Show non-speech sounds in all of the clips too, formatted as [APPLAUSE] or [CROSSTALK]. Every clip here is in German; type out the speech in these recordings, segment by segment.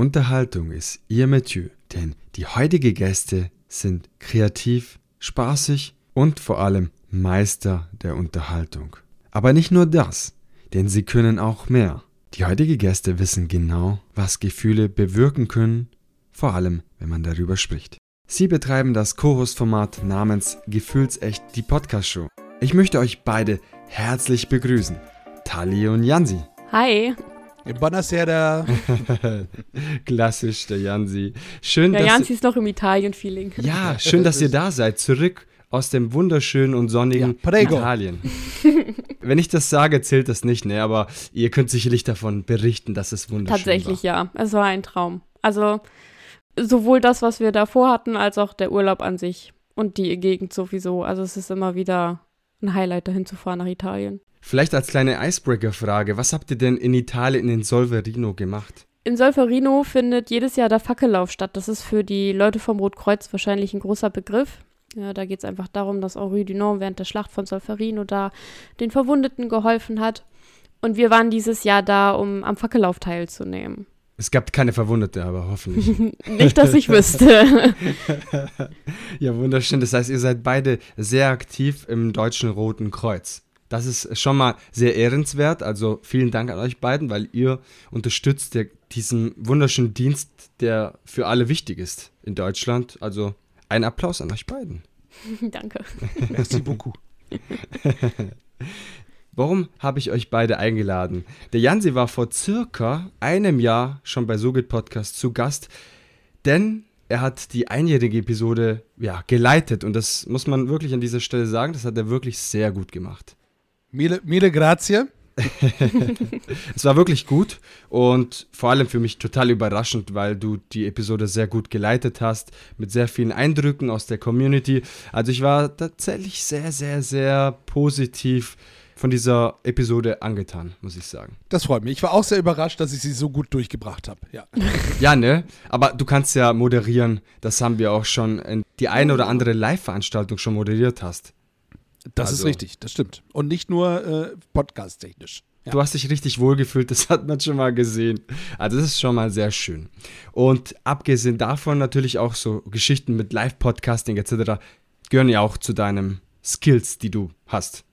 Unterhaltung ist ihr Metier, denn die heutigen Gäste sind kreativ, spaßig und vor allem Meister der Unterhaltung. Aber nicht nur das, denn sie können auch mehr. Die heutigen Gäste wissen genau, was Gefühle bewirken können, vor allem wenn man darüber spricht. Sie betreiben das Co-Host-Format namens Gefühlsecht die Podcast-Show. Ich möchte euch beide herzlich begrüßen. Tali und Jansi. Hi. Buonasera. [LAUGHS] Klassisch, der Jansi. Schön, Ja, dass Janzi ist noch im Italien-Feeling. Ja, schön, dass ihr da seid. Zurück aus dem wunderschönen und sonnigen Ja, prego. Italien. [LAUGHS] Wenn ich das sage, zählt das nicht, ne? Aber ihr könnt sicherlich davon berichten, dass es wunderschön Tatsächlich war. ja. Es war ein Traum. Also sowohl das, was wir davor hatten, als auch der Urlaub an sich und die Gegend sowieso. Also es ist immer wieder ein Highlight, dahin zu fahren nach Italien. Vielleicht als kleine Icebreaker-Frage: Was habt ihr denn in Italien in Solverino gemacht? In Solferino findet jedes Jahr der Fackellauf statt. Das ist für die Leute vom Rotkreuz wahrscheinlich ein großer Begriff. Ja, da geht es einfach darum, dass Henri Dunant während der Schlacht von Solferino da den Verwundeten geholfen hat. Und wir waren dieses Jahr da, um am Fackellauf teilzunehmen. Es gab keine Verwundete, aber hoffentlich. [LAUGHS] Nicht, dass ich wüsste. [LAUGHS] ja, wunderschön. Das heißt, ihr seid beide sehr aktiv im Deutschen Roten Kreuz. Das ist schon mal sehr ehrenswert. Also vielen Dank an euch beiden, weil ihr unterstützt der, diesen wunderschönen Dienst, der für alle wichtig ist in Deutschland. Also ein Applaus an euch beiden. [LAUGHS] Danke. Merci beaucoup. [LAUGHS] Warum habe ich euch beide eingeladen? Der Jansi war vor circa einem Jahr schon bei Sogit Podcast zu Gast, denn er hat die einjährige Episode ja, geleitet und das muss man wirklich an dieser Stelle sagen, das hat er wirklich sehr gut gemacht. Mille, mille grazie. [LAUGHS] Es war wirklich gut und vor allem für mich total überraschend, weil du die Episode sehr gut geleitet hast, mit sehr vielen Eindrücken aus der Community. Also ich war tatsächlich sehr, sehr, sehr positiv von dieser Episode angetan, muss ich sagen. Das freut mich. Ich war auch sehr überrascht, dass ich sie so gut durchgebracht habe. Ja. [LAUGHS] Ja, ne? Aber du kannst ja moderieren. Das haben wir auch schon in die eine oder andere Live-Veranstaltung schon moderiert hast. Das Also- ist richtig, das stimmt. Und nicht nur äh, podcast-technisch. Ja. Du hast dich richtig wohlgefühlt, das hat man schon mal gesehen. Also das ist schon mal sehr schön. Und abgesehen davon natürlich auch so Geschichten mit Live-Podcasting etc. gehören ja auch zu deinen Skills, die du hast.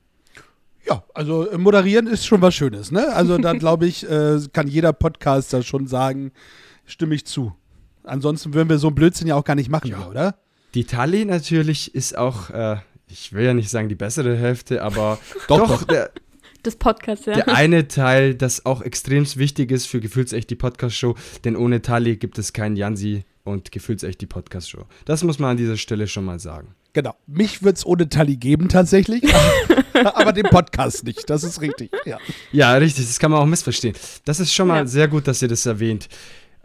Ja, also äh, moderieren ist schon was Schönes, ne? Also da [LAUGHS] glaube ich, äh, kann jeder Podcaster schon sagen, stimme ich zu. Ansonsten würden wir so einen Blödsinn ja auch gar nicht machen, Ja. oder? Die Tali natürlich ist auch, äh, ich will ja nicht sagen die bessere Hälfte, aber [LAUGHS] Doch, doch, Der, Das Podcast, ja. der eine Teil, das auch extrem wichtig ist für Gefühlsecht die Podcast-Show, denn ohne Tali gibt es keinen Jansi und Gefühlsecht die Podcast-Show. Das muss man an dieser Stelle schon mal sagen. Genau. Mich wird es ohne Tali geben tatsächlich, [LAUGHS] aber den Podcast nicht. Das ist richtig. Ja. Ja, richtig, das kann man auch missverstehen. Das ist schon mal Ja. sehr gut, dass ihr das erwähnt.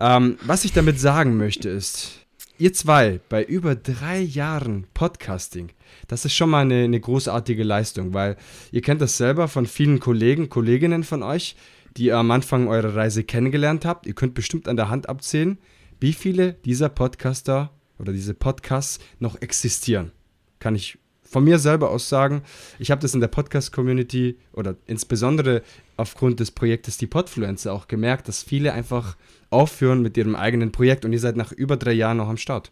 Ähm, was ich damit sagen möchte ist, ihr zwei bei über drei Jahren Podcasting, das ist schon mal eine, eine großartige Leistung, weil ihr kennt das selber von vielen Kollegen, Kolleginnen von euch, die ihr am Anfang eurer Reise kennengelernt habt. Ihr könnt bestimmt an der Hand abzählen, wie viele dieser Podcaster oder diese Podcasts noch existieren. Kann ich von mir selber aus sagen, ich habe das in der Podcast-Community oder insbesondere aufgrund des Projektes Die Podfluencer auch gemerkt, dass viele einfach aufhören mit ihrem eigenen Projekt und ihr seid nach über drei Jahren noch am Start.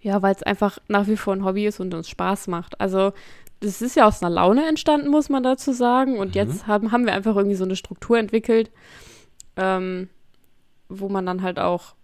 Ja, weil es einfach nach wie vor ein Hobby ist und uns Spaß macht. Also, das ist ja aus einer Laune entstanden, muss man dazu sagen. Und jetzt haben, haben wir einfach irgendwie so eine Struktur entwickelt, ähm, wo man dann halt auch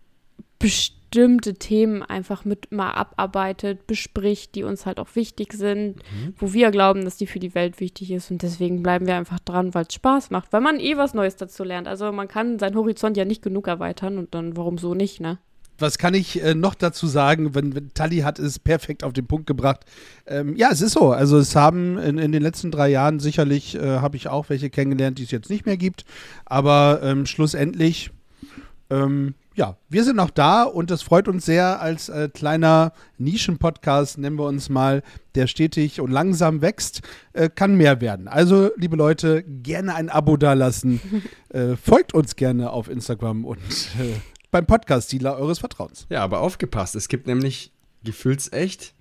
bestimmte Themen einfach mit mal abarbeitet, bespricht, die uns halt auch wichtig sind, wo wir glauben, dass die für die Welt wichtig ist. Und deswegen bleiben wir einfach dran, weil es Spaß macht, weil man eh was Neues dazu lernt. Also man kann seinen Horizont ja nicht genug erweitern und dann warum so nicht, ne? Was kann ich äh, noch dazu sagen? Wenn, wenn Tali hat es perfekt auf den Punkt gebracht. Ähm, ja, es ist so. Also es haben in, in den letzten drei Jahren sicherlich äh, habe ich auch welche kennengelernt, die es jetzt nicht mehr gibt. Aber ähm, schlussendlich, ähm, ja, wir sind noch da und das freut uns sehr als äh, kleiner Nischen-Podcast, nennen wir uns mal, der stetig und langsam wächst, äh, kann mehr werden. Also, liebe Leute, gerne ein Abo dalassen. [LAUGHS] äh, folgt uns gerne auf Instagram und äh, beim Podcast-Dealer eures Vertrauens. Ja, aber aufgepasst, es gibt nämlich Gefühlsecht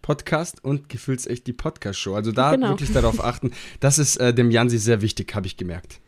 Podcast und Gefühlsecht die Podcast-Show. Also da Genau. wirklich darauf achten. Das ist äh, dem Jansi sehr wichtig, habe ich gemerkt.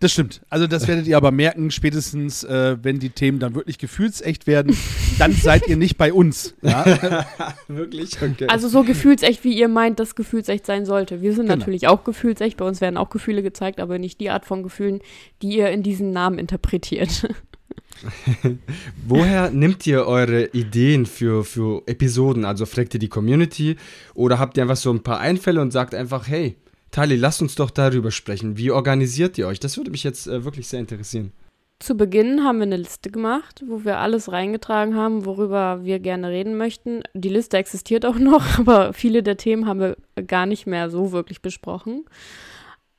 Das stimmt. Also das werdet ihr aber merken, spätestens, äh, wenn die Themen dann wirklich gefühlsecht werden, dann seid ihr nicht bei uns. Ja? [LAUGHS] Wirklich? Okay. Also so gefühlsecht, wie ihr meint, dass gefühlsecht sein sollte. Wir sind Genau. natürlich auch gefühlsecht, bei uns werden auch Gefühle gezeigt, aber nicht die Art von Gefühlen, die ihr in diesen Namen interpretiert. [LAUGHS] Woher nehmt ihr eure Ideen für, für Episoden? Also fragt ihr die Community oder habt ihr einfach so ein paar Einfälle und sagt einfach, hey, Tali, lasst uns doch darüber sprechen. Wie organisiert ihr euch? Das würde mich jetzt äh, wirklich sehr interessieren. Zu Beginn haben wir eine Liste gemacht, wo wir alles reingetragen haben, worüber wir gerne reden möchten. Die Liste existiert auch noch, [LAUGHS] aber viele der Themen haben wir gar nicht mehr so wirklich besprochen.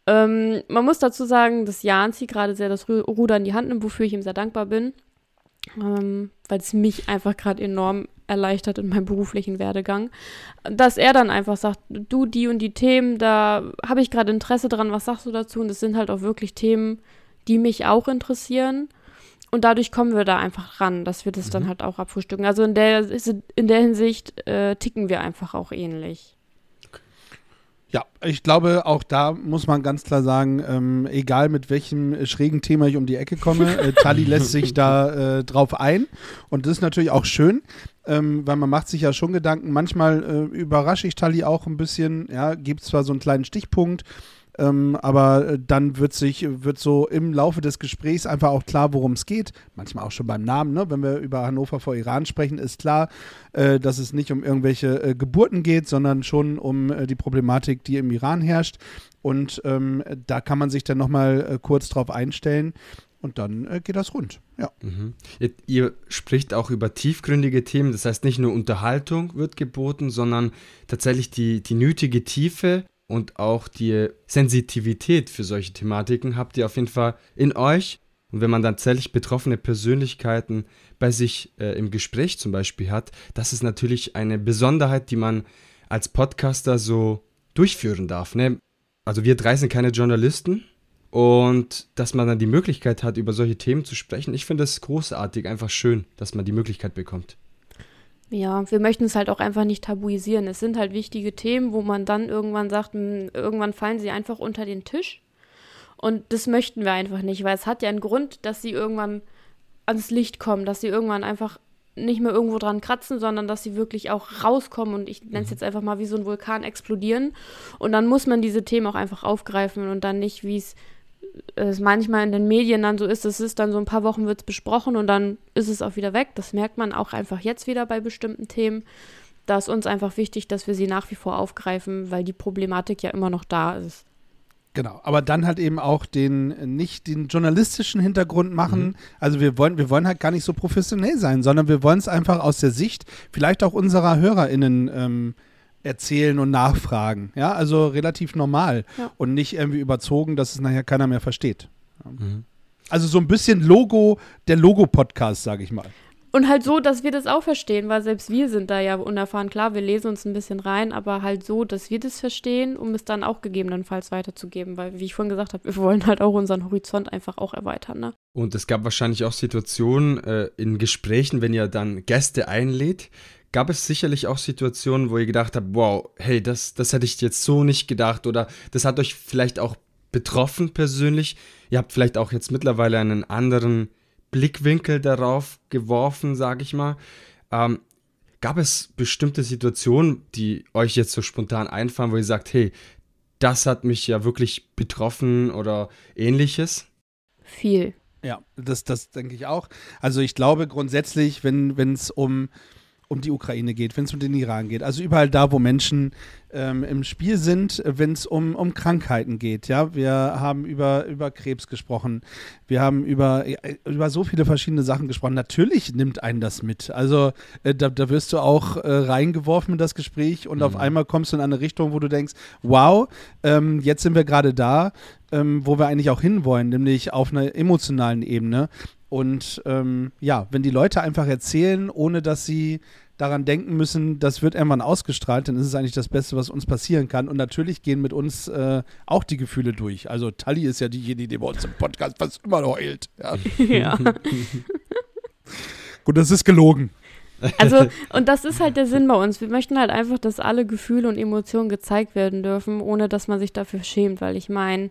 Ähm, man muss dazu sagen, dass Janzi gerade sehr das Ru- Ruder in die Hand nimmt, wofür ich ihm sehr dankbar bin, ähm, weil es mich einfach gerade enorm erleichtert in meinem beruflichen Werdegang, dass er dann einfach sagt, du, die und die Themen, da habe ich gerade Interesse dran, was sagst du dazu? Und das sind halt auch wirklich Themen, die mich auch interessieren. Und dadurch kommen wir da einfach ran, dass wir das dann halt auch abfrühstücken. Also in der, in der Hinsicht äh, ticken wir einfach auch ähnlich. Ja, ich glaube, auch da muss man ganz klar sagen, ähm, egal mit welchem schrägen Thema ich um die Ecke komme, [LAUGHS] äh, Tali lässt sich da äh, drauf ein. Und das ist natürlich auch schön, ähm, weil man macht sich ja schon Gedanken. Manchmal äh, überrasche ich Tali auch ein bisschen, ja, gibt zwar so einen kleinen Stichpunkt, ähm, aber äh, dann wird sich, wird so im Laufe des Gesprächs einfach auch klar, worum es geht. Manchmal auch schon beim Namen, ne? Wenn wir über Hannover vor Iran sprechen, ist klar, äh, dass es nicht um irgendwelche äh, Geburten geht, sondern schon um äh, die Problematik, die im Iran herrscht. Und ähm, da kann man sich dann nochmal äh, kurz drauf einstellen und dann äh, geht das rund. Ja. Mhm. Ihr, ihr spricht auch über tiefgründige Themen, das heißt nicht nur Unterhaltung wird geboten, sondern tatsächlich die, die nötige Tiefe und auch die Sensitivität für solche Thematiken habt ihr auf jeden Fall in euch. Und wenn man dann tatsächlich betroffene Persönlichkeiten bei sich äh, im Gespräch zum Beispiel hat, das ist natürlich eine Besonderheit, die man als Podcaster so durchführen darf. Ne? Also wir drei sind keine Journalisten, und dass man dann die Möglichkeit hat, über solche Themen zu sprechen, ich finde es großartig, einfach schön, dass man die Möglichkeit bekommt. Ja, wir möchten es halt auch einfach nicht tabuisieren. Es sind halt wichtige Themen, wo man dann irgendwann sagt, hm, irgendwann fallen sie einfach unter den Tisch. Und das möchten wir einfach nicht, weil es hat ja einen Grund, dass sie irgendwann ans Licht kommen, dass sie irgendwann einfach nicht mehr irgendwo dran kratzen, sondern dass sie wirklich auch rauskommen und ich nenne es jetzt einfach mal wie so ein Vulkan explodieren. Und dann muss man diese Themen auch einfach aufgreifen und dann nicht, wie es es manchmal in den Medien dann so ist, es ist dann so ein paar Wochen wird es besprochen und dann ist es auch wieder weg. Das merkt man auch einfach jetzt wieder bei bestimmten Themen. Da ist uns einfach wichtig, dass wir sie nach wie vor aufgreifen, weil die Problematik ja immer noch da ist. Genau, aber dann halt eben auch den nicht den journalistischen Hintergrund machen. Mhm. Also wir wollen, wir wollen halt gar nicht so professionell sein, sondern wir wollen es einfach aus der Sicht vielleicht auch unserer HörerInnen ähm, erzählen und nachfragen. Ja, also relativ normal Ja. und nicht irgendwie überzogen, dass es nachher keiner mehr versteht. Mhm. Also so ein bisschen Logo, der Logo-Podcast, sage ich mal. Und halt so, dass wir das auch verstehen, weil selbst wir sind da ja unerfahren. Klar, wir lesen uns ein bisschen rein, aber halt so, dass wir das verstehen, um es dann auch gegebenenfalls weiterzugeben. Weil, wie ich vorhin gesagt habe, wir wollen halt auch unseren Horizont einfach auch erweitern. Ne? Und es gab wahrscheinlich auch Situationen äh, in Gesprächen, wenn ihr dann Gäste einlädt, gab es sicherlich auch Situationen, wo ihr gedacht habt, wow, hey, das, das hätte ich jetzt so nicht gedacht oder das hat euch vielleicht auch betroffen persönlich. Ihr habt vielleicht auch jetzt mittlerweile einen anderen Blickwinkel darauf geworfen, sage ich mal. Ähm, gab es bestimmte Situationen, die euch jetzt so spontan einfallen, wo ihr sagt, hey, das hat mich ja wirklich betroffen oder ähnliches? Viel. Ja, das, das denke ich auch. Also ich glaube grundsätzlich, wenn es um, um die Ukraine geht, wenn es um den Iran geht, also überall da, wo Menschen ähm, im Spiel sind, wenn es um, um Krankheiten geht, ja, wir haben über, über Krebs gesprochen, wir haben über, äh, über so viele verschiedene Sachen gesprochen. Natürlich nimmt einen das mit. Also äh, da, da wirst du auch äh, reingeworfen in das Gespräch und auf einmal kommst du in eine Richtung, wo du denkst, wow, ähm, jetzt sind wir gerade da, ähm, wo wir eigentlich auch hinwollen, nämlich auf einer emotionalen Ebene. Und ähm, ja, wenn die Leute einfach erzählen, ohne dass sie daran denken müssen, das wird irgendwann ausgestrahlt, dann ist es eigentlich das Beste, was uns passieren kann. Und natürlich gehen mit uns äh, auch die Gefühle durch. Also Tali ist ja diejenige, die bei uns im Podcast fast immer heult. Ja. [LAUGHS] ja. Gut, das ist gelogen. Also, und das ist halt der Sinn bei uns. Wir möchten halt einfach, dass alle Gefühle und Emotionen gezeigt werden dürfen, ohne dass man sich dafür schämt, weil ich meine,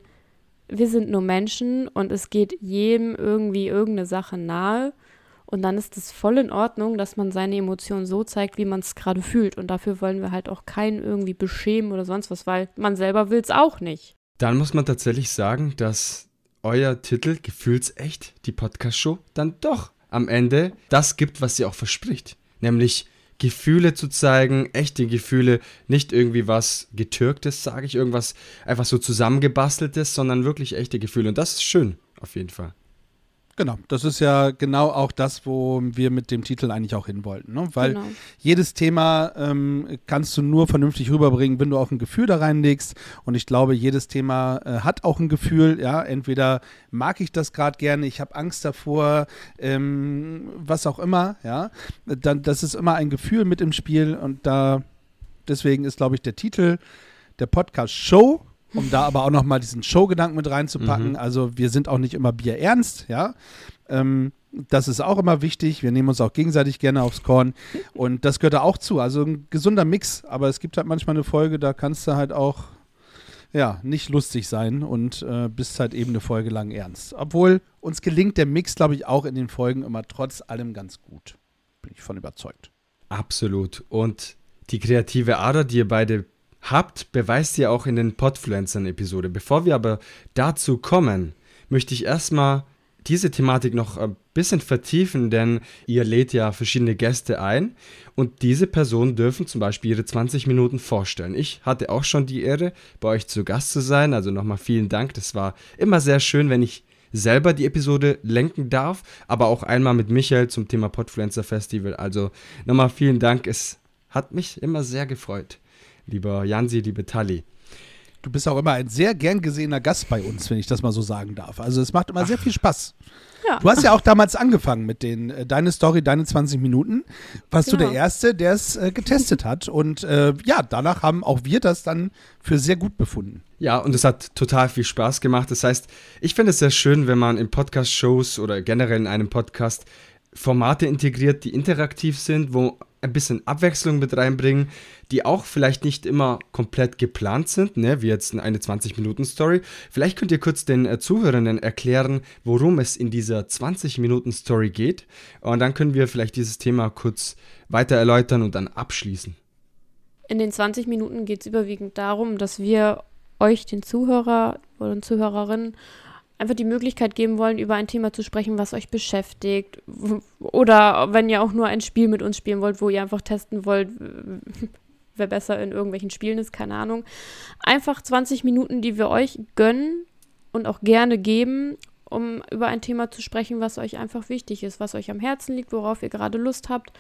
wir sind nur Menschen und es geht jedem irgendwie irgendeine Sache nahe. Und dann ist es voll in Ordnung, dass man seine Emotionen so zeigt, wie man es gerade fühlt. Und dafür wollen wir halt auch keinen irgendwie beschämen oder sonst was, weil man selber will es auch nicht. Dann muss man tatsächlich sagen, dass euer Titel Gefühlsecht, die Podcast-Show, dann doch am Ende das gibt, was sie auch verspricht. Nämlich Gefühle zu zeigen, echte Gefühle, nicht irgendwie was getürktes, sage ich, irgendwas einfach so zusammengebasteltes, sondern wirklich echte Gefühle. Und das ist schön, auf jeden Fall. Genau, das ist ja genau auch das, wo wir mit dem Titel eigentlich auch hin wollten. Ne? Weil Genau. jedes Thema ähm, kannst du nur vernünftig rüberbringen, wenn du auch ein Gefühl da reinlegst. Und ich glaube, jedes Thema äh, hat auch ein Gefühl. Ja, entweder mag ich das gerade gerne, ich habe Angst davor, ähm, was auch immer. Ja, dann das ist immer ein Gefühl mit im Spiel und da deswegen ist, glaube ich, der Titel der Podcast Show. Um da aber auch nochmal diesen Show-Gedanken mit reinzupacken. Mhm. Also wir sind auch nicht immer bierernst, ja. Ähm, das ist auch immer wichtig. Wir nehmen uns auch gegenseitig gerne aufs Korn. Und das gehört da auch zu. Also ein gesunder Mix. Aber es gibt halt manchmal eine Folge, da kannst du halt auch ja, nicht lustig sein und äh, bist halt eben eine Folge lang ernst. Obwohl uns gelingt der Mix, glaube ich, auch in den Folgen immer trotz allem ganz gut. Bin ich von überzeugt. Absolut. Und die kreative Ader, die ihr beide habt, beweist ihr auch in den Podfluencern-Episode. Bevor wir aber dazu kommen, möchte ich erstmal diese Thematik noch ein bisschen vertiefen, denn ihr lädt ja verschiedene Gäste ein und diese Personen dürfen zum Beispiel ihre 20 Minuten vorstellen. Ich hatte auch schon die Ehre, bei euch zu Gast zu sein, also nochmal vielen Dank. Das war immer sehr schön, wenn ich selber die Episode lenken darf, aber auch einmal mit Michael zum Thema Podfluencer Festival. Also nochmal vielen Dank, es hat mich immer sehr gefreut, lieber Jansi, liebe Tali. Du bist auch immer ein sehr gern gesehener Gast bei uns, wenn ich das mal so sagen darf. Also es macht immer sehr viel Spaß. Ja. Du hast ja auch damals angefangen mit den äh, Deine Story, deine 20 Minuten. Warst du Genau. der Erste, der es äh, getestet hat. Und äh, ja, danach haben auch wir das dann für sehr gut befunden. Ja, und es hat total viel Spaß gemacht. Das heißt, ich finde es sehr schön, wenn man in Podcast-Shows oder generell in einem Podcast Formate integriert, die interaktiv sind, wo ein bisschen Abwechslung mit reinbringen, die auch vielleicht nicht immer komplett geplant sind, ne, wie jetzt eine 20-Minuten-Story. Vielleicht könnt ihr kurz den äh, Zuhörenden erklären, worum es in dieser 20-Minuten-Story geht. Und dann können wir vielleicht dieses Thema kurz weiter erläutern und dann abschließen. In den 20 Minuten geht es überwiegend darum, dass wir euch, den Zuhörer oder Zuhörerinnen, einfach die Möglichkeit geben wollen, über ein Thema zu sprechen, was euch beschäftigt. Oder wenn ihr auch nur ein Spiel mit uns spielen wollt, wo ihr einfach testen wollt, [LAUGHS] wer besser in irgendwelchen Spielen ist, keine Ahnung. Einfach 20 Minuten, die wir euch gönnen und auch gerne geben, um über ein Thema zu sprechen, was euch einfach wichtig ist, was euch am Herzen liegt, worauf ihr gerade Lust habt,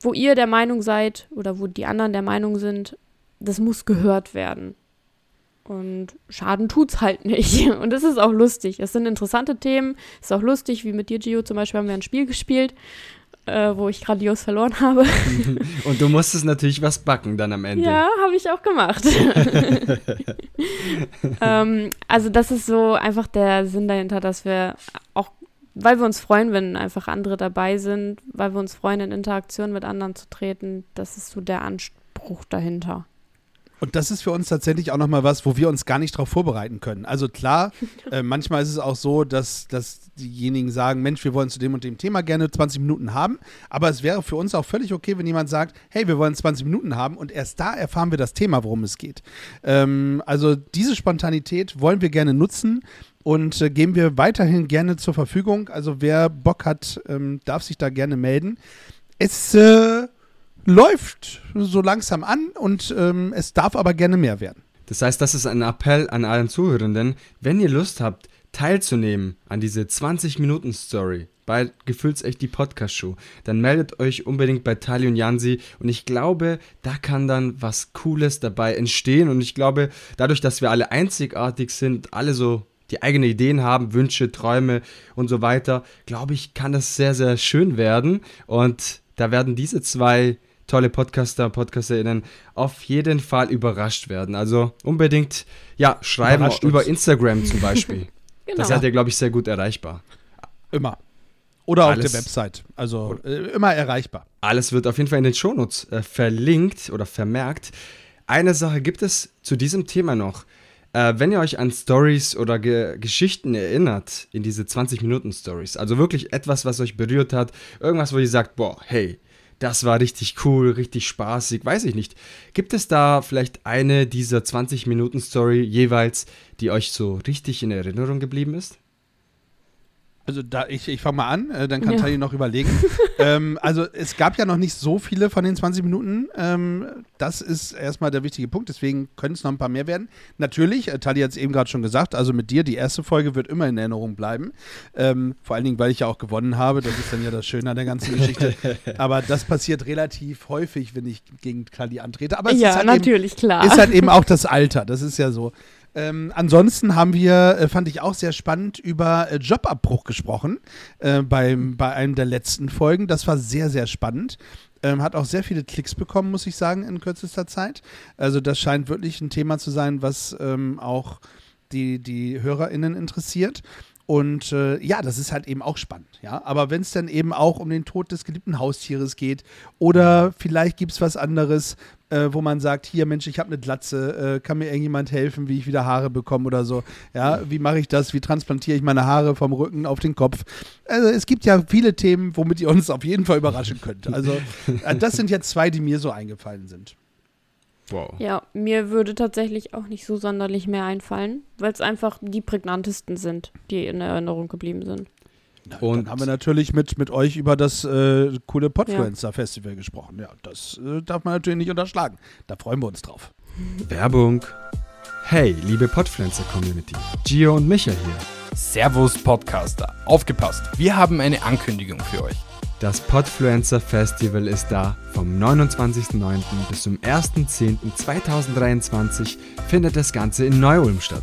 wo ihr der Meinung seid oder wo die anderen der Meinung sind, das muss gehört werden. Und Schaden tut's halt nicht. [LAUGHS] Und es ist auch lustig. Es sind interessante Themen. Es ist auch lustig, wie mit dir, Gio, zum Beispiel haben wir ein Spiel gespielt, äh, wo ich grandios verloren habe. [LAUGHS] Und du musstest natürlich was backen dann am Ende. Ja, habe ich auch gemacht. [LAUGHS] ähm, also das ist so einfach der Sinn dahinter, dass wir auch, weil wir uns freuen, wenn einfach andere dabei sind, weil wir uns freuen, in Interaktion mit anderen zu treten, das ist so der Anspruch dahinter. Und das ist für uns tatsächlich auch nochmal was, wo wir uns gar nicht darauf vorbereiten können. Also klar, [LAUGHS] äh, manchmal ist es auch so, dass, dass diejenigen sagen, Mensch, wir wollen zu dem und dem Thema gerne 20 Minuten haben. Aber es wäre für uns auch völlig okay, wenn jemand sagt, hey, wir wollen 20 Minuten haben und erst da erfahren wir das Thema, worum es geht. Ähm, also diese Spontanität wollen wir gerne nutzen und äh, geben wir weiterhin gerne zur Verfügung. Also wer Bock hat, ähm, darf sich da gerne melden. Es äh, läuft so langsam an und ähm, es darf aber gerne mehr werden. Das heißt, das ist ein Appell an allen Zuhörenden, wenn ihr Lust habt, teilzunehmen an diese 20-Minuten-Story bei Gefühlsecht die Podcast-Show, dann meldet euch unbedingt bei Tali und Jansi. Und ich glaube, da kann dann was Cooles dabei entstehen. Und ich glaube, dadurch, dass wir alle einzigartig sind, alle so die eigene Ideen haben, Wünsche, Träume und so weiter, glaube ich, kann das sehr, sehr schön werden. Und da werden diese zwei tolle Podcaster, PodcasterInnen auf jeden Fall überrascht werden. Also unbedingt, ja, schreiben über. Instagram zum [LAUGHS] Beispiel. Genau. Das seid ihr, glaube ich, sehr gut erreichbar. Immer. Oder auf Alles- der Website. Also äh, immer erreichbar. Alles wird auf jeden Fall in den Shownotes äh, verlinkt oder vermerkt. Eine Sache gibt es zu diesem Thema noch. Äh, wenn ihr euch an Stories oder Ge Geschichten erinnert, in diese 20-Minuten-Stories, also wirklich etwas, was euch berührt hat, irgendwas, wo ihr sagt, boah, hey, das war richtig cool, richtig spaßig, weiß ich nicht. Gibt es da vielleicht eine dieser 20-Minuten-Story jeweils, die euch so richtig in Erinnerung geblieben ist? Also da, ich, ich fange mal an, äh, dann kann Ja. Tali noch überlegen. [LAUGHS] ähm, also es gab ja noch nicht so viele von den 20 Minuten. Ähm, das ist erstmal der wichtige Punkt, deswegen können es noch ein paar mehr werden. Natürlich, äh, Tali hat es eben gerade schon gesagt, also mit dir, die erste Folge wird immer in Erinnerung bleiben. Ähm, vor allen Dingen, weil ich ja auch gewonnen habe. Das ist dann ja das Schöne an der ganzen Geschichte. [LAUGHS] Aber das passiert relativ häufig, wenn ich gegen Tali antrete. Aber es ja, ist halt eben, natürlich, klar. ist halt eben [LAUGHS] auch das Alter, das ist ja so. Ähm, ansonsten haben wir, äh, fand ich auch sehr spannend, über äh, Jobabbruch gesprochen äh, beim, bei einem der letzten Folgen. Das war sehr, sehr spannend. Ähm, hat auch sehr viele Klicks bekommen, muss ich sagen, in kürzester Zeit. Also das scheint wirklich ein Thema zu sein, was ähm, auch die, die HörerInnen interessiert. Und äh, ja, das ist halt eben auch spannend, ja. Aber wenn es dann eben auch um den Tod des geliebten Haustieres geht oder vielleicht gibt es was anderes, äh, wo man sagt, hier Mensch, ich habe eine Glatze, äh, kann mir irgendjemand helfen, wie ich wieder Haare bekomme oder so. Ja, wie mache ich das? Wie transplantiere ich meine Haare vom Rücken auf den Kopf? Also es gibt ja viele Themen, womit ihr uns auf jeden Fall überraschen könnt. Also äh, das sind jetzt zwei, die mir so eingefallen sind. Wow. Ja, mir würde tatsächlich auch nicht so sonderlich mehr einfallen, weil es einfach die prägnantesten sind, die in Erinnerung geblieben sind. Und- dann haben wir natürlich mit, mit euch über das äh, coole Podfluencer Festival gesprochen. Ja, das äh, darf man natürlich nicht unterschlagen. Da freuen wir uns drauf. [LAUGHS] Werbung. Hey, liebe Podpflanzer-Community. Gio und Micha hier. Servus Podcaster, aufgepasst, wir haben eine Ankündigung für euch. Das Podfluencer Festival ist da. Vom 29.09. bis zum 1.10.2023 findet das Ganze in Neu-Ulm statt.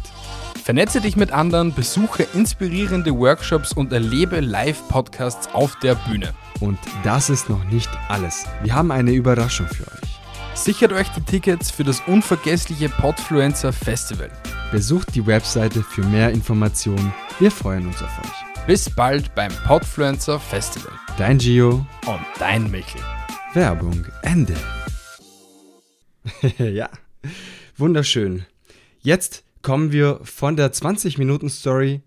Vernetze dich mit anderen, besuche inspirierende Workshops und erlebe Live-Podcasts auf der Bühne. Und das ist noch nicht alles. Wir haben eine Überraschung für euch. Sichert euch die Tickets für das unvergessliche Podfluencer Festival. Besucht die Webseite für mehr Informationen. Wir freuen uns auf euch. Bis bald beim Podfluencer Festival. Dein Gio. Und dein Michel. Werbung Ende. [LAUGHS] ja, wunderschön. Jetzt kommen wir von der 20-Minuten-Story,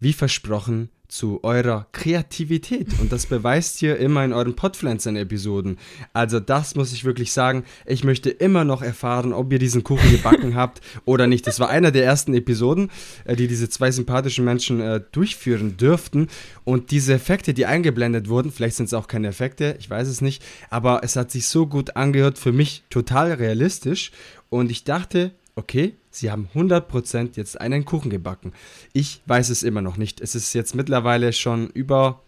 wie versprochen, zu eurer Kreativität. Und das beweist ihr immer in euren Podpflanzern-Episoden. Also das muss ich wirklich sagen. Ich möchte immer noch erfahren, ob ihr diesen Kuchen gebacken [LAUGHS] habt oder nicht. Das war einer der ersten Episoden, äh, die diese zwei sympathischen Menschen äh, durchführen dürften. Und diese Effekte, die eingeblendet wurden, vielleicht sind es auch keine Effekte, ich weiß es nicht, aber es hat sich so gut angehört, für mich total realistisch. Und ich dachte, okay, sie haben 100% jetzt einen Kuchen gebacken. Ich weiß es immer noch nicht. Es ist jetzt mittlerweile schon über,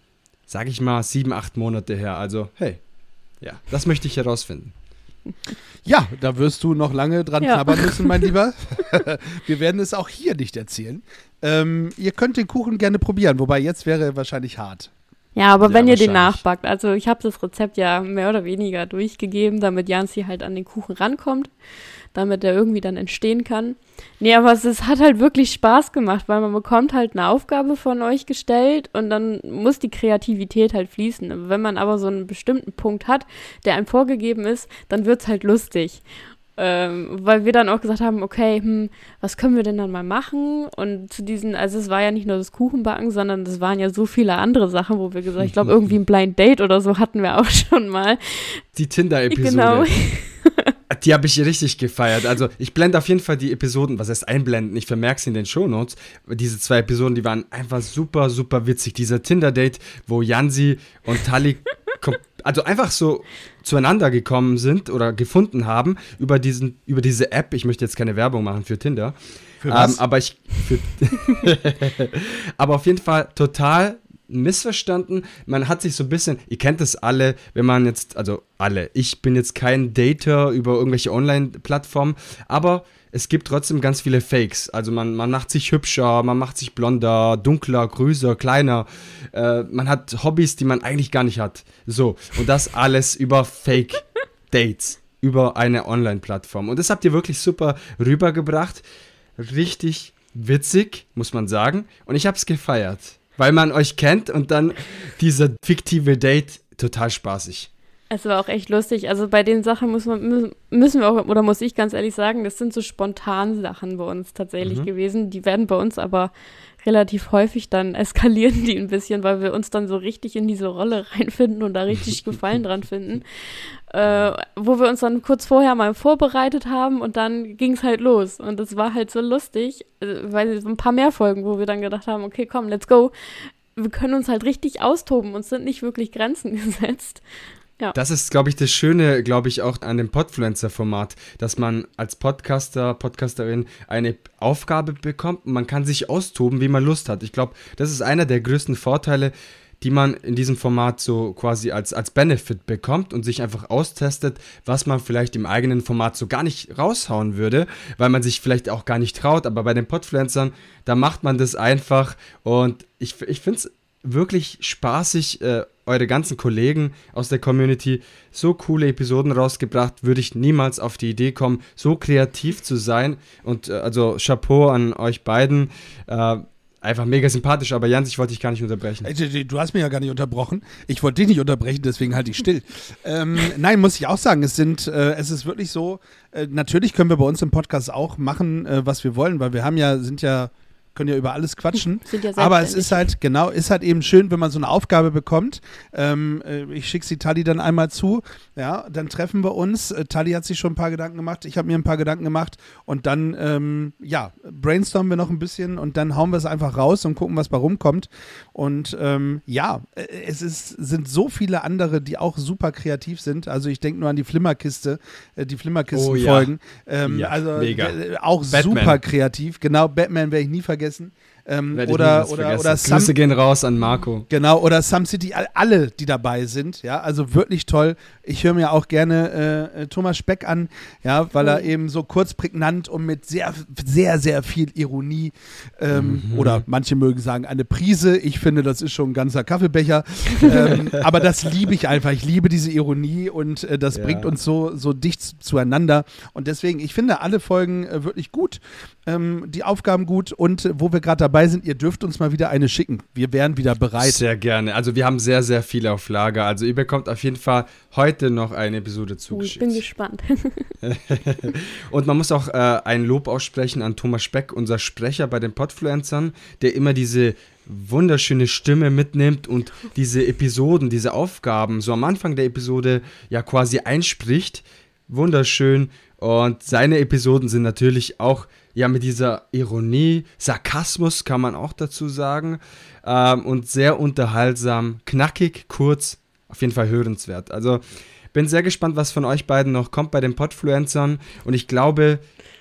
sag ich mal, sieben, acht Monate her. Also, hey, ja, das möchte ich herausfinden. [LAUGHS] Ja, da wirst du noch lange dran Ja. knabbern müssen, mein Lieber. [LAUGHS] [LAUGHS] Wir werden es auch hier nicht erzählen. Ähm, ihr könnt den Kuchen gerne probieren, wobei jetzt wäre er wahrscheinlich hart. Ja, aber Ja, wenn ihr den nachbackt, also ich habe das Rezept ja mehr oder weniger durchgegeben, damit Janzi halt an den Kuchen rankommt, damit er irgendwie dann entstehen kann. Nee, aber es, es hat halt wirklich Spaß gemacht, weil man bekommt halt eine Aufgabe von euch gestellt und dann muss die Kreativität halt fließen. Wenn man aber so einen bestimmten Punkt hat, der einem vorgegeben ist, dann wird's halt lustig. Ähm, weil wir dann auch gesagt haben, okay, hm, was können wir denn dann mal machen? Und zu diesen, also es war ja nicht nur das Kuchenbacken, sondern es waren ja so viele andere Sachen, wo wir gesagt, ich glaube irgendwie ein Blind Date oder so hatten wir auch [LAUGHS] schon mal. Die Tinder-Episode. Genau. [LAUGHS] Die habe ich richtig gefeiert. Also ich blende auf jeden Fall die Episoden, was heißt einblenden, ich vermerke sie in den Shownotes. Diese zwei Episoden, die waren einfach super, super witzig. Dieser Tinder-Date, wo Jansi und Tali [LAUGHS] kom- also einfach so zueinander gekommen sind oder gefunden haben über, diesen, über diese App. Ich möchte jetzt keine Werbung machen für Tinder. Für was? Ähm, aber ich. [LAUGHS] Aber auf jeden Fall total missverstanden. Man hat sich so ein bisschen, ihr kennt es alle, wenn man jetzt, also alle, ich bin jetzt kein Dater über irgendwelche Online-Plattformen, aber es gibt trotzdem ganz viele Fakes. Also man, man macht sich hübscher, man macht sich blonder, dunkler, größer, kleiner. Äh, man hat Hobbys, die man eigentlich gar nicht hat. So, und das alles über Fake-Dates, über eine Online-Plattform. Und das habt ihr wirklich super rübergebracht. Richtig witzig, muss man sagen. Und ich hab's gefeiert. Weil man euch kennt und dann dieser fiktive Date total spaßig. Es war auch echt lustig. Also bei den Sachen muss man, müssen wir auch, oder muss ich ganz ehrlich sagen, das sind so spontan Sachen bei uns tatsächlich mhm. gewesen. Die werden bei uns aber relativ häufig dann eskalieren die ein bisschen, weil wir uns dann so richtig in diese Rolle [LAUGHS] reinfinden und da richtig Gefallen dran finden. [LAUGHS] Äh, wo wir uns dann kurz vorher mal vorbereitet haben und dann ging es halt los. Und das war halt so lustig, äh, weil so ein paar mehr Folgen, wo wir dann gedacht haben, okay, komm, let's go. Wir können uns halt richtig austoben, uns sind nicht wirklich Grenzen [LAUGHS] gesetzt. Ja. Das ist, glaube ich, das Schöne, glaube ich, auch an dem Podfluencer-Format, dass man als Podcaster, Podcasterin eine Aufgabe bekommt und man kann sich austoben, wie man Lust hat. Ich glaube, das ist einer der größten Vorteile, die man in diesem Format so quasi als, als Benefit bekommt und sich einfach austestet, was man vielleicht im eigenen Format so gar nicht raushauen würde, weil man sich vielleicht auch gar nicht traut. Aber bei den Podfluencern, da macht man das einfach und ich, ich finde es wirklich spaßig, äh, eure ganzen Kollegen aus der Community so coole Episoden rausgebracht, würde ich niemals auf die Idee kommen, so kreativ zu sein. Und äh, also Chapeau an euch beiden. Äh, einfach mega sympathisch, aber Jans, ich wollte dich gar nicht unterbrechen. Du hast mich ja gar nicht unterbrochen. Ich wollte dich nicht unterbrechen, deswegen halte ich still. [LAUGHS] ähm, nein, muss ich auch sagen, es sind, äh, es ist wirklich so, äh, natürlich können wir bei uns im Podcast auch machen, äh, was wir wollen, weil wir haben ja, sind ja können ja über alles quatschen. [LAUGHS] Ja aber es ist halt, genau, ist halt eben schön, wenn man so eine Aufgabe bekommt. Ähm, äh, ich schicke sie Tali dann einmal zu, ja, dann treffen wir uns. Äh, Tali hat sich schon ein paar Gedanken gemacht, ich habe mir ein paar Gedanken gemacht und dann, ähm, ja, brainstormen wir noch ein bisschen und dann hauen wir es einfach raus und gucken, was bei rumkommt. Und ähm, ja, äh, es ist, sind so viele andere, die auch super kreativ sind. Also ich denke nur an die Flimmerkiste, die Flimmerkisten-Folgen. Oh, ja. Ähm, ja, also mega. auch Batman. super kreativ. Genau, Batman werde ich nie vergessen vergessen. Ähm, oder oder, oder Sam, Grüße gehen raus an Marco. Genau, oder Some City, alle, die dabei sind, ja, also wirklich toll. Ich höre mir auch gerne äh, Thomas Speck an, ja, weil er eben so kurz prägnant und mit sehr, sehr, sehr viel Ironie ähm, mhm. oder manche mögen sagen eine Prise. Ich finde, das ist schon ein ganzer Kaffeebecher. [LAUGHS] ähm, aber das liebe ich einfach. Ich liebe diese Ironie und äh, das ja. bringt uns so, so dicht zueinander. Und deswegen, ich finde alle Folgen äh, wirklich gut, ähm, die Aufgaben gut und äh, wo wir gerade dabei sind, ihr dürft uns mal wieder eine schicken. Wir wären wieder bereit. Sehr gerne. Also wir haben sehr, sehr viel auf Lager. Also ihr bekommt auf jeden Fall heute noch eine Episode zugeschickt. Oh, ich bin gespannt. [LAUGHS] und man muss auch äh, ein Lob aussprechen an Thomas Speck, unser Sprecher bei den Podfluencern, der immer diese wunderschöne Stimme mitnimmt und diese Episoden, diese Aufgaben so am Anfang der Episode ja quasi einspricht. Wunderschön. Und seine Episoden sind natürlich auch ja mit dieser Ironie, Sarkasmus kann man auch dazu sagen ähm, und sehr unterhaltsam, knackig, kurz, auf jeden Fall hörenswert. Also bin sehr gespannt, was von euch beiden noch kommt bei den Podfluencern und ich glaube,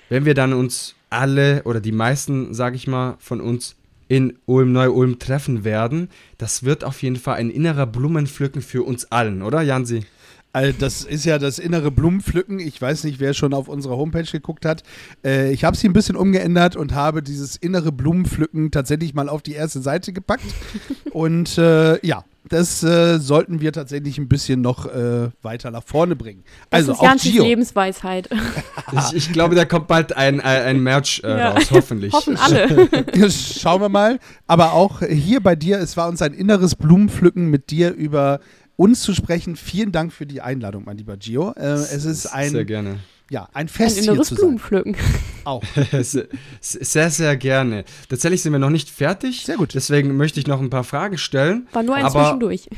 wenn wir dann uns alle oder die meisten, sage ich mal, von uns in Ulm, Neu-Ulm treffen werden, das wird auf jeden Fall ein innerer Blumenpflücken für uns allen, oder Jansi? Also das ist ja das innere Blumenpflücken. Ich weiß nicht, wer schon auf unserer Homepage geguckt hat. Äh, ich habe sie ein bisschen umgeändert und habe dieses innere Blumenpflücken tatsächlich mal auf die erste Seite gepackt. [LAUGHS] und äh, ja, das äh, sollten wir tatsächlich ein bisschen noch äh, weiter nach vorne bringen. Das also ist auch Gio. Lebensweisheit. [LAUGHS] ich, ich, glaube, da kommt bald ein, ein Merch äh, ja. raus, hoffentlich. Hoffen [LAUGHS] alle. Schauen wir mal. Aber auch hier bei dir, es war uns ein inneres Blumenpflücken mit dir über uns zu sprechen. Vielen Dank für die Einladung, mein lieber Gio. Äh, es ist ein. Sehr gerne. Ja, ein Fest ein hier zu Blumenpflücken. Auch. [LAUGHS] sehr, sehr gerne. Tatsächlich sind wir noch nicht fertig. Sehr gut. Deswegen möchte ich noch ein paar Fragen stellen. War nur ein aber, Zwischendurch.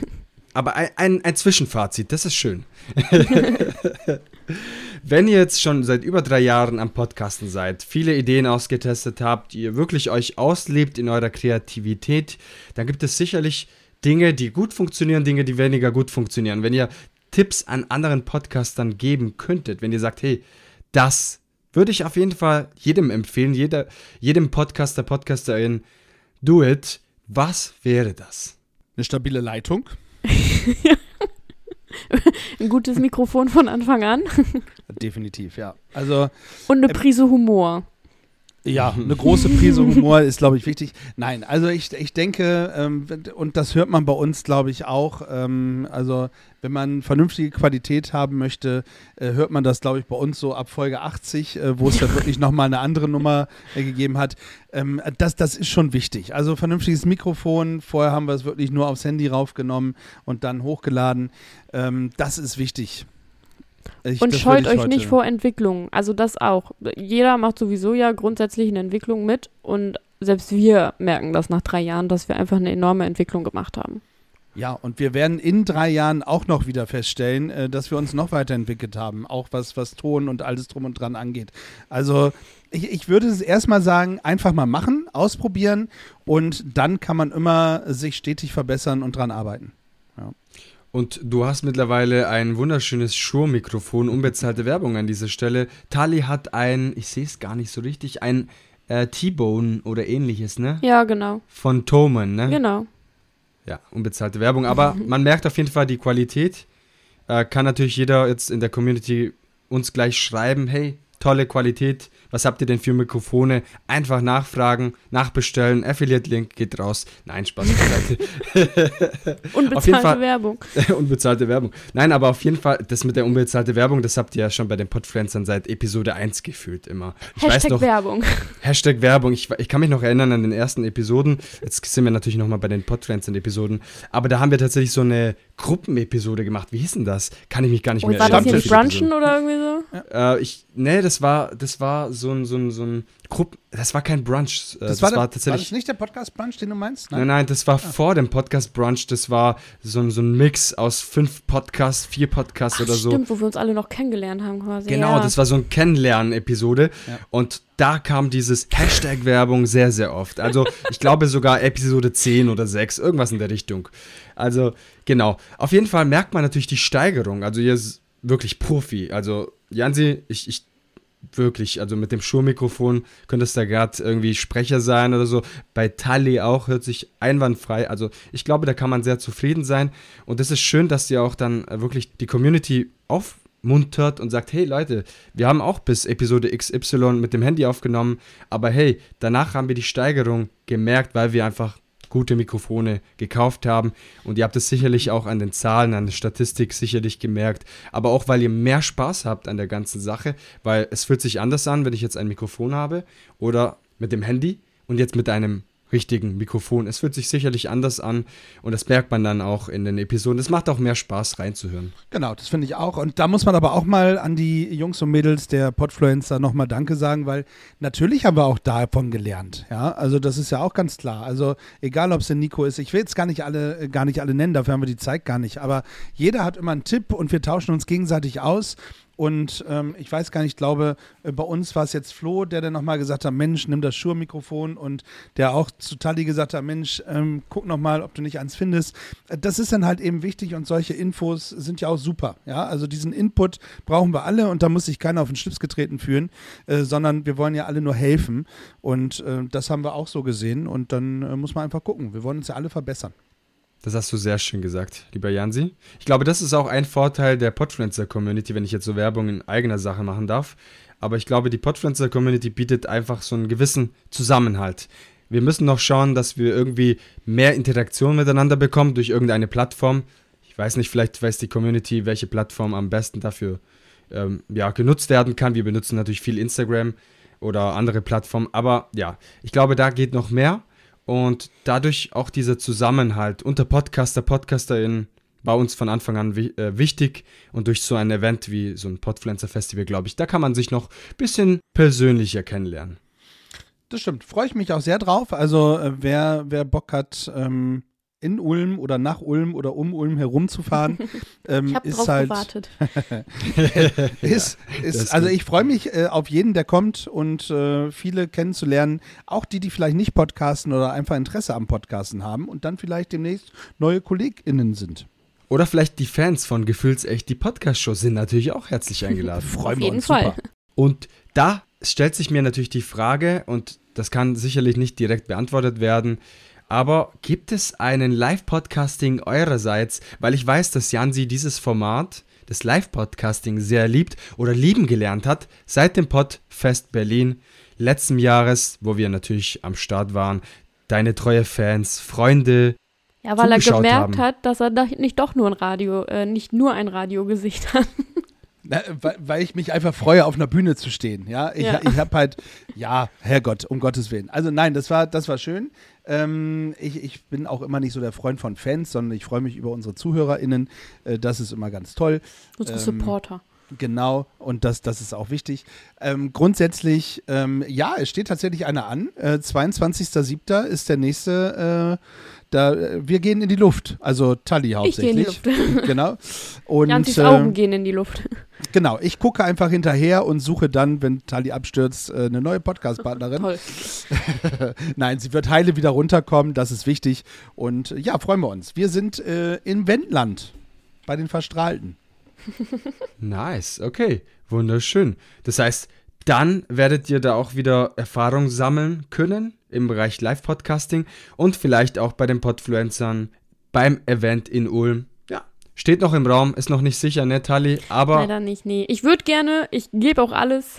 Aber ein, ein, ein Zwischenfazit, das ist schön. [LAUGHS] Wenn ihr jetzt schon seit über drei Jahren am Podcasten seid, viele Ideen ausgetestet habt, ihr wirklich euch auslebt in eurer Kreativität, dann gibt es sicherlich Dinge, die gut funktionieren, Dinge, die weniger gut funktionieren. Wenn ihr Tipps an anderen Podcastern geben könntet, wenn ihr sagt, hey, das würde ich auf jeden Fall jedem empfehlen, jeder, jedem Podcaster, Podcasterin, do it. Was wäre das? Eine stabile Leitung. [LAUGHS] Ein gutes Mikrofon von Anfang an. Definitiv, ja. Also, Und eine Prise Humor. Ja, eine große Prise Humor [LAUGHS] ist, glaube ich, wichtig. Nein, also ich, ich denke, ähm, und das hört man bei uns, glaube ich, auch. Ähm, also, wenn man vernünftige Qualität haben möchte, äh, hört man das, glaube ich, bei uns so ab Folge 80, äh, wo es dann wirklich nochmal eine andere Nummer äh, gegeben hat. Ähm, das, das ist schon wichtig. Also, vernünftiges Mikrofon. Vorher haben wir es wirklich nur aufs Handy raufgenommen und dann hochgeladen. Ähm, das ist wichtig. Ich, und scheut euch nicht vor Entwicklungen. Also das auch. Jeder macht sowieso ja grundsätzlich eine Entwicklung mit und selbst wir merken das nach drei Jahren, dass wir einfach eine enorme Entwicklung gemacht haben. Ja, und wir werden in drei Jahren auch noch wieder feststellen, äh, dass wir uns noch weiterentwickelt haben, auch was, was Ton und alles drum und dran angeht. Also ich, ich würde es erstmal sagen, einfach mal machen, ausprobieren und dann kann man immer sich stetig verbessern und dran arbeiten. Ja. Und du hast mittlerweile ein wunderschönes Shure-Mikrofon, unbezahlte Werbung an dieser Stelle. Tali hat ein, ich sehe es gar nicht so richtig, ein äh, T-Bone oder ähnliches, ne? Ja, genau. Von Thoman, ne? Genau. Ja, unbezahlte Werbung. Aber [LAUGHS] man merkt auf jeden Fall die Qualität. Äh, kann natürlich jeder jetzt in der Community uns gleich schreiben, hey, tolle Qualität, was habt ihr denn für Mikrofone? Einfach nachfragen, nachbestellen. Affiliate-Link geht raus. Nein, Spaß beiseite. [LAUGHS] unbezahlte Fall, Werbung. [LAUGHS] unbezahlte Werbung. Nein, aber auf jeden Fall, das mit der unbezahlte Werbung, das habt ihr ja schon bei den Podfluencern seit Episode 1 gefühlt immer. Ich Hashtag noch, Werbung. [LAUGHS] Hashtag Werbung. Ich, ich kann mich noch erinnern an den ersten Episoden. Jetzt sind wir natürlich nochmal bei den Podfluencern-Episoden. Aber da haben wir tatsächlich so eine Gruppenepisode gemacht. Wie hieß denn das? Kann ich mich gar nicht Und mehr erinnern. War das hier Brunchen oder irgendwie so? Äh, ich, nee, das war, das war so ein, so ein, so ein Grupp, das war kein Brunch. Äh, das, das war, war, tatsächlich. War das nicht der Podcast Brunch, den du meinst? Nein, nein, nein das war ah. vor dem Podcast Brunch. Das war so, ein, so ein Mix aus fünf Podcasts, vier Podcasts Ach, oder so. Stimmt, wo wir uns alle noch kennengelernt haben quasi. Genau, ja. das war so ein Kennenlernen-Episode. Ja. Und da kam dieses Hashtag-Werbung sehr, sehr oft. Also ich glaube sogar Episode 10 oder 6, irgendwas in der Richtung. Also genau. Auf jeden Fall merkt man natürlich die Steigerung. Also ihr ist wirklich Profi. Also Jansi, ich, ich wirklich, also mit dem Schurmikrofon könntest da gerade irgendwie Sprecher sein oder so. Bei Tali auch hört sich einwandfrei. Also ich glaube, da kann man sehr zufrieden sein. Und es ist schön, dass ihr auch dann wirklich die Community aufmuntert und sagt, hey Leute, wir haben auch bis Episode XY mit dem Handy aufgenommen, aber hey, danach haben wir die Steigerung gemerkt, weil wir einfach gute Mikrofone gekauft haben. Und ihr habt es sicherlich auch an den Zahlen, an der Statistik sicherlich gemerkt. Aber auch, weil ihr mehr Spaß habt an der ganzen Sache, weil es fühlt sich anders an, wenn ich jetzt ein Mikrofon habe oder mit dem Handy und jetzt mit einem richtigen Mikrofon. Es fühlt sich sicherlich anders an und das merkt man dann auch in den Episoden. Es macht auch mehr Spaß reinzuhören. Genau, das finde ich auch. Und da muss man aber auch mal an die Jungs und Mädels der Podfluencer nochmal Danke sagen, weil natürlich haben wir auch davon gelernt. Ja, also das ist ja auch ganz klar. Also egal, ob es der Nico ist, ich will jetzt gar nicht alle, gar nicht alle nennen, dafür haben wir die Zeit gar nicht. Aber jeder hat immer einen Tipp und wir tauschen uns gegenseitig aus. Und ähm, ich weiß gar nicht, ich glaube, äh, bei uns war es jetzt Flo, der dann nochmal gesagt hat, Mensch, nimm das Shure-Mikrofon und der auch zu Tali gesagt hat, Mensch, ähm, guck nochmal, ob du nicht eins findest. Äh, das ist dann halt eben wichtig und solche Infos sind ja auch super. Ja, also diesen Input brauchen wir alle und da muss sich keiner auf den Schlips getreten fühlen, äh, sondern wir wollen ja alle nur helfen. Und äh, das haben wir auch so gesehen und dann äh, muss man einfach gucken. Wir wollen uns ja alle verbessern. Das hast du sehr schön gesagt, lieber Jansi. Ich glaube, das ist auch ein Vorteil der Podfluencer-Community, wenn ich jetzt so Werbung in eigener Sache machen darf. Aber ich glaube, die Podfluencer-Community bietet einfach so einen gewissen Zusammenhalt. Wir müssen noch schauen, dass wir irgendwie mehr Interaktion miteinander bekommen durch irgendeine Plattform. Ich weiß nicht, vielleicht weiß die Community, welche Plattform am besten dafür ähm, ja, genutzt werden kann. Wir benutzen natürlich viel Instagram oder andere Plattformen. Aber ja, ich glaube, da geht noch mehr. Und dadurch auch dieser Zusammenhalt unter Podcaster, PodcasterInnen war uns von Anfang an äh, wichtig. Und durch so ein Event wie so ein Podfluencer Festival, glaube ich, da kann man sich noch ein bisschen persönlicher kennenlernen. Das stimmt. Freue ich mich auch sehr drauf. Also, äh, wer, wer Bock hat, ähm, in Ulm oder nach Ulm oder um Ulm herumzufahren, [LAUGHS] ähm, ich ist halt. Gewartet. [LAUGHS] ist, ja, ist, also ich freue mich äh, auf jeden, der kommt und äh, viele kennenzulernen, auch die, die vielleicht nicht podcasten oder einfach Interesse am Podcasten haben und dann vielleicht demnächst neue KollegInnen sind. Oder vielleicht die Fans von Gefühlsecht, die Podcast-Show sind natürlich auch herzlich eingeladen. [LAUGHS] Freuen wir uns Fall. super. Und da stellt sich mir natürlich die Frage, und das kann sicherlich nicht direkt beantwortet werden, aber gibt es einen Live-Podcasting eurerseits? Weil ich weiß, dass Jansi dieses Format des Live-Podcasting sehr liebt oder lieben gelernt hat seit dem Podfest Berlin. letzten Jahres, wo wir natürlich am Start waren, deine treue Fans, Freunde. Ja, weil er gemerkt haben. hat, dass er da nicht doch nur ein Radio, äh, nicht nur ein Radiogesicht hat. [LAUGHS] Na, weil, weil ich mich einfach freue, auf einer Bühne zu stehen. Ja, ich, Ja. ich habe halt, ja, Herrgott, um Gottes Willen. Also nein, das war, das war schön. Ähm, ich, ich bin auch immer nicht so der Freund von Fans, sondern ich freue mich über unsere ZuhörerInnen. Äh, das ist immer ganz toll. Unsere Ähm, Supporter. Genau, und das, das ist auch wichtig. Ähm, grundsätzlich, ähm, ja, es steht tatsächlich einer an. Äh, 22.07. ist der nächste. Äh, da, äh, wir gehen in die Luft. Also Tully Ich gehe in die hauptsächlich. Luft. genau. [LAUGHS] Und Janzis äh, Augen gehen in die Luft. Genau, ich gucke einfach hinterher und suche dann, wenn Tully abstürzt, äh, eine neue Podcast-Partnerin. [LAUGHS] [LAUGHS] Nein, sie wird heile wieder runterkommen, das ist wichtig. Und äh, ja, freuen wir uns. Wir sind äh, in Wendland bei den Verstrahlten. [LAUGHS] Nice, okay, wunderschön. Das heißt, dann werdet ihr da auch wieder Erfahrung sammeln können im Bereich Live-Podcasting und vielleicht auch bei den Podfluencern beim Event in Ulm. Steht noch im Raum, ist noch nicht sicher, ne, Tali? Aber, Leider nicht, nee. Ich würde gerne, ich gebe auch alles.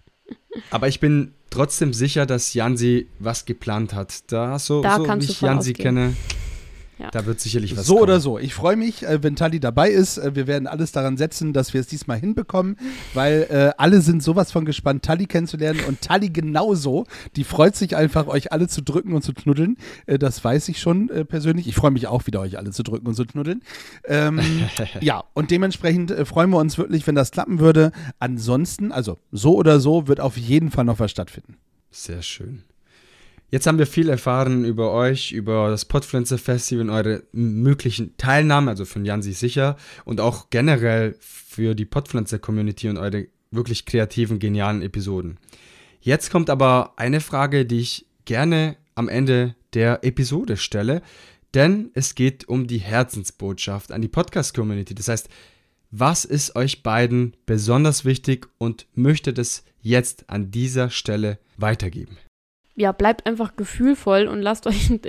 [LAUGHS] aber ich bin trotzdem sicher, dass Jansi was geplant hat. Da, so, Da so wie ich Jansi kenne, Ja. da wird sicherlich was So kommen. oder so. Ich freue mich, äh, wenn Tali dabei ist. Äh, wir werden alles daran setzen, dass wir es diesmal hinbekommen, weil äh, alle sind sowas von gespannt, Tali kennenzulernen und Tali genauso. Die freut sich einfach, euch alle zu drücken und zu knuddeln. Äh, das weiß ich schon äh, persönlich. Ich freue mich auch wieder, euch alle zu drücken und zu knuddeln. Ähm, [LAUGHS] ja, und dementsprechend äh, freuen wir uns wirklich, wenn das klappen würde. Ansonsten, also so oder so, wird auf jeden Fall noch was stattfinden. Sehr schön. Jetzt haben wir viel erfahren über euch, über das Podfluencer Festival und eure möglichen Teilnahmen, also von Jansi sicher und auch generell für die Podfluencer Community und eure wirklich kreativen, genialen Episoden. Jetzt kommt aber eine Frage, die ich gerne am Ende der Episode stelle, denn es geht um die Herzensbotschaft an die Podcast Community. Das heißt, was ist euch beiden besonders wichtig und möchtet es jetzt an dieser Stelle weitergeben? Ja, bleibt einfach gefühlvoll und lasst euch, [LAUGHS]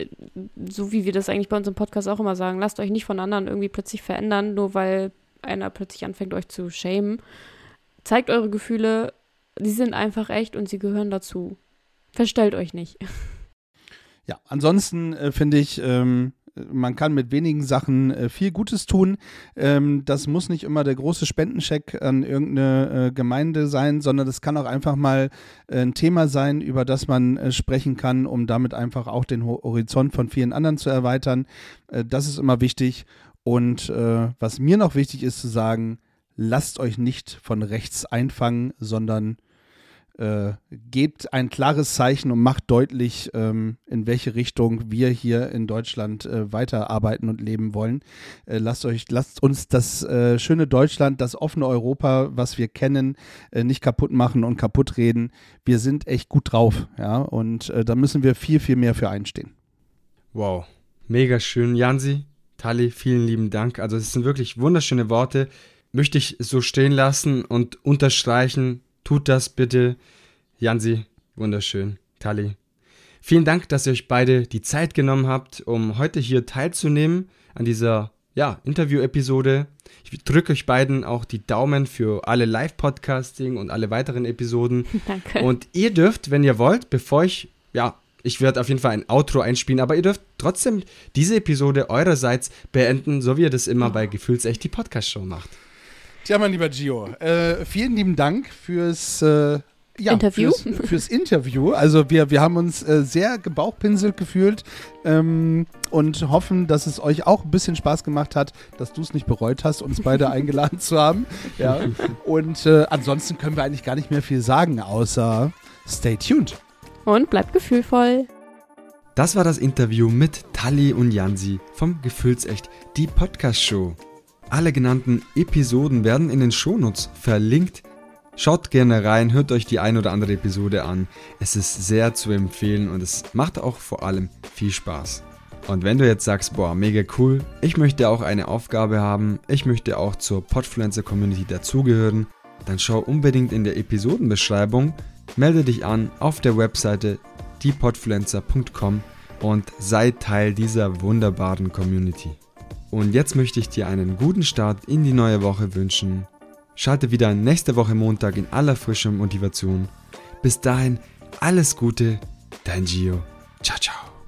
so wie wir das eigentlich bei uns im Podcast auch immer sagen, lasst euch nicht von anderen irgendwie plötzlich verändern, nur weil einer plötzlich anfängt, euch zu shamen. Zeigt eure Gefühle, die sind einfach echt und sie gehören dazu. Verstellt euch nicht. [LAUGHS] Ja, ansonsten äh, finde ich, ähm, man kann mit wenigen Sachen äh, viel Gutes tun. Ähm, das muss nicht immer der große Spendencheck an irgendeine äh, Gemeinde sein, sondern das kann auch einfach mal äh, ein Thema sein, über das man sprechen kann, um damit einfach auch den Ho Horizont von vielen anderen zu erweitern. Das ist immer wichtig. Und was mir noch wichtig ist zu sagen, lasst euch nicht von rechts einfangen, sondern äh, gebt ein klares Zeichen und macht deutlich, ähm, in welche Richtung wir hier in Deutschland äh, weiterarbeiten und leben wollen. Äh, lasst euch, lasst uns das äh, schöne Deutschland, das offene Europa, was wir kennen, äh, nicht kaputt machen und kaputt reden. Wir sind echt gut drauf, ja, und da müssen wir viel, viel mehr für einstehen. Wow, mega schön. Jansi, Tali, vielen lieben Dank. Also es sind wirklich wunderschöne Worte. Möchte ich so stehen lassen und unterstreichen. Tut das bitte. Jansi, wunderschön. Tali. Vielen Dank, dass ihr euch beide die Zeit genommen habt, um heute hier teilzunehmen an dieser ja, Interview-Episode. Ich drücke euch beiden auch die Daumen für alle Live-Podcasting und alle weiteren Episoden. [LAUGHS] Danke. Und ihr dürft, wenn ihr wollt, bevor ich, ja, ich werde auf jeden Fall ein Outro einspielen, aber ihr dürft trotzdem diese Episode eurerseits beenden, so wie ihr das immer bei Gefühlsecht die Podcast-Show macht. Tja, mein lieber Gio, äh, vielen lieben Dank fürs äh, ja, Interview? Fürs, fürs Interview. Also wir, wir haben uns äh, sehr gebauchpinselt gefühlt ähm, und hoffen, dass es euch auch ein bisschen Spaß gemacht hat, dass du es nicht bereut hast, uns beide [LAUGHS] eingeladen zu haben. Ja. Und äh, ansonsten können wir eigentlich gar nicht mehr viel sagen, außer stay tuned. Und bleibt gefühlvoll. Das war das Interview mit Tali und Jansi vom Gefühlsecht, die Podcast-Show. Alle genannten Episoden werden in den Shownotes verlinkt. Schaut gerne rein, hört euch die ein oder andere Episode an. Es ist sehr zu empfehlen und es macht auch vor allem viel Spaß. Und wenn du jetzt sagst, boah, mega cool, ich möchte auch eine Aufgabe haben, ich möchte auch zur Podfluencer Community dazugehören, dann schau unbedingt in der Episodenbeschreibung, melde dich an auf der Webseite diepodfluencer.com und sei Teil dieser wunderbaren Community. Und jetzt möchte ich dir einen guten Start in die neue Woche wünschen. Schalte wieder nächste Woche Montag in aller frischer Motivation. Bis dahin, Alles Gute, dein Gio. Ciao, ciao.